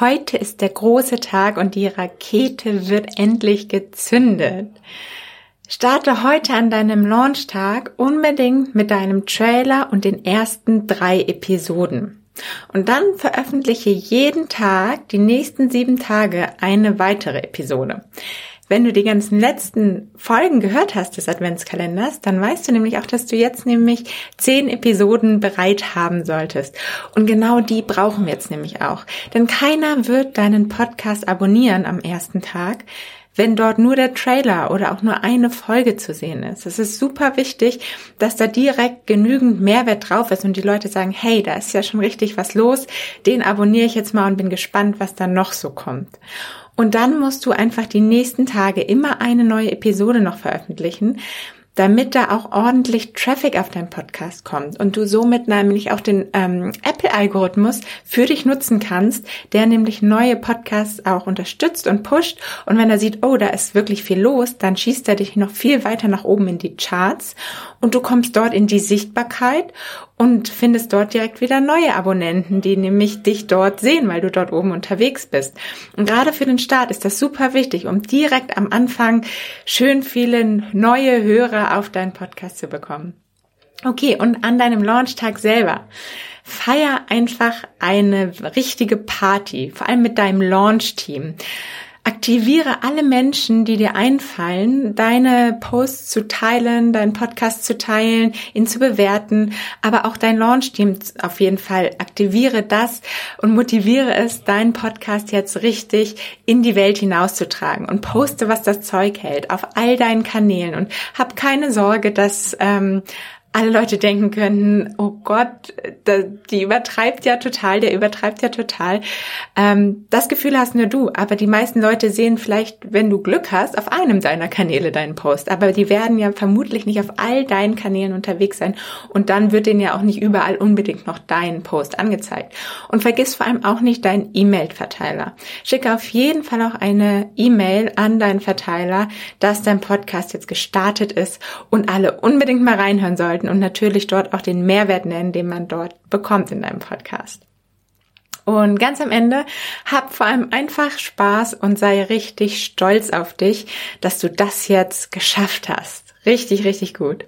Heute ist der große Tag und die Rakete wird endlich gezündet. Starte heute an deinem Launchtag unbedingt mit deinem Trailer und den ersten drei Episoden. Und dann veröffentliche jeden Tag die nächsten sieben Tage eine weitere Episode. Wenn du die ganzen letzten Folgen gehört hast des Adventskalenders, dann weißt du nämlich auch, dass du jetzt nämlich zehn Episoden bereit haben solltest. Und genau die brauchen wir jetzt nämlich auch. Denn keiner wird deinen Podcast abonnieren am ersten Tag, wenn dort nur der Trailer oder auch nur eine Folge zu sehen ist. Es ist super wichtig, dass da direkt genügend Mehrwert drauf ist und die Leute sagen, hey, da ist ja schon richtig was los, den abonniere ich jetzt mal und bin gespannt, was da noch so kommt. Und dann musst du einfach die nächsten Tage immer eine neue Episode noch veröffentlichen, damit da auch ordentlich Traffic auf deinen Podcast kommt und du somit nämlich auch den ähm, Apple-Algorithmus für dich nutzen kannst, der nämlich neue Podcasts auch unterstützt und pusht. Und wenn er sieht, oh, da ist wirklich viel los, dann schießt er dich noch viel weiter nach oben in die Charts und du kommst dort in die Sichtbarkeit und findest dort direkt wieder neue Abonnenten, die nämlich dich dort sehen, weil du dort oben unterwegs bist. Und gerade für den Start ist das super wichtig, um direkt am Anfang schön viele neue Hörer auf deinen Podcast zu bekommen. Okay, und an deinem Launchtag selber. Feier einfach eine richtige Party, vor allem mit deinem Launch-Team. Aktiviere alle Menschen, die dir einfallen, deine Posts zu teilen, deinen Podcast zu teilen, ihn zu bewerten, aber auch dein Launch-Team auf jeden Fall. Aktiviere das und motiviere es, deinen Podcast jetzt richtig in die Welt hinauszutragen und poste, was das Zeug hält, auf all deinen Kanälen und hab keine Sorge, dass ähm, alle Leute denken könnten, oh Gott, die übertreibt ja total, der übertreibt ja total. Ähm, das Gefühl hast nur du, aber die meisten Leute sehen vielleicht, wenn du Glück hast, auf einem deiner Kanäle deinen Post. Aber die werden ja vermutlich nicht auf all deinen Kanälen unterwegs sein und dann wird denen ja auch nicht überall unbedingt noch dein Post angezeigt. Und vergiss vor allem auch nicht deinen E-Mail-Verteiler. Schicke auf jeden Fall auch eine E-Mail an deinen Verteiler, dass dein Podcast jetzt gestartet ist und alle unbedingt mal reinhören sollten halten und natürlich dort auch den Mehrwert nennen, den man dort bekommt in deinem Podcast. Und ganz am Ende hab vor allem einfach Spaß und sei richtig stolz auf dich, dass du das jetzt geschafft hast. Richtig, richtig gut.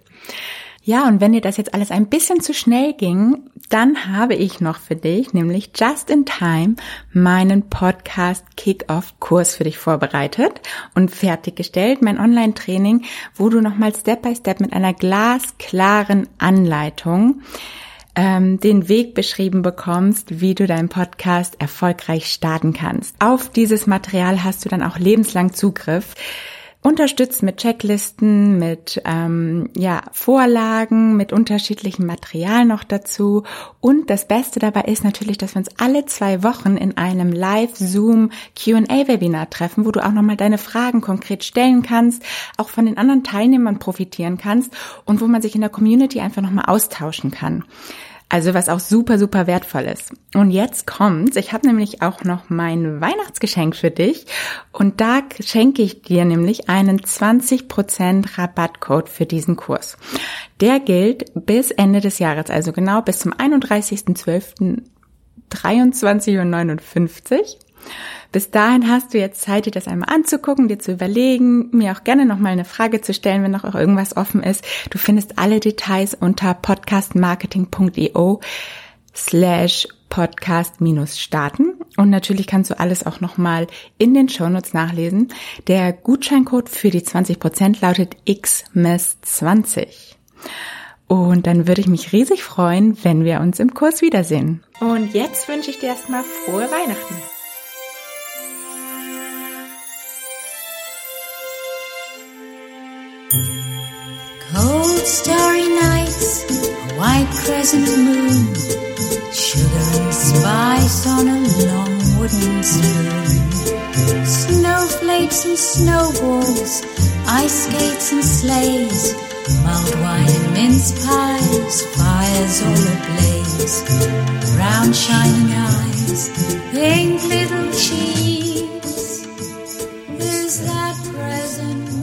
Ja, und wenn dir das jetzt alles ein bisschen zu schnell ging, dann habe ich noch für dich, nämlich just in time, meinen Podcast Kick-Off-Kurs für dich vorbereitet und fertiggestellt. Mein Online-Training, wo du nochmal Step by Step mit einer glasklaren Anleitung ähm, den Weg beschrieben bekommst, wie du deinen Podcast erfolgreich starten kannst. Auf dieses Material hast du dann auch lebenslang Zugriff unterstützt mit Checklisten, mit ähm, ja, Vorlagen, mit unterschiedlichem Material noch dazu. Und das Beste dabei ist natürlich, dass wir uns alle zwei Wochen in einem Live-Zoom QA-Webinar treffen, wo du auch nochmal deine Fragen konkret stellen kannst, auch von den anderen Teilnehmern profitieren kannst und wo man sich in der Community einfach nochmal austauschen kann. Also was auch super, super wertvoll ist. Und jetzt kommt's. Ich habe nämlich auch noch mein Weihnachtsgeschenk für dich. Und da schenke ich dir nämlich einen 20% Rabattcode für diesen Kurs. Der gilt bis Ende des Jahres, also genau bis zum 31.12.23.59 Uhr. Bis dahin hast du jetzt Zeit, dir das einmal anzugucken, dir zu überlegen, mir auch gerne nochmal eine Frage zu stellen, wenn noch irgendwas offen ist. Du findest alle Details unter podcastmarketing.io slash podcast minus starten. Und natürlich kannst du alles auch nochmal in den Shownotes nachlesen. Der Gutscheincode für die 20% lautet XMES20. Und dann würde ich mich riesig freuen, wenn wir uns im Kurs wiedersehen. Und jetzt wünsche ich dir erstmal frohe Weihnachten. Cold starry nights, a white crescent moon, sugar and spice on a long wooden spoon, snowflakes and snowballs, ice skates and sleighs, mulled wine and mince pies, fires all ablaze, round shining eyes, pink little cheeks. Is that present?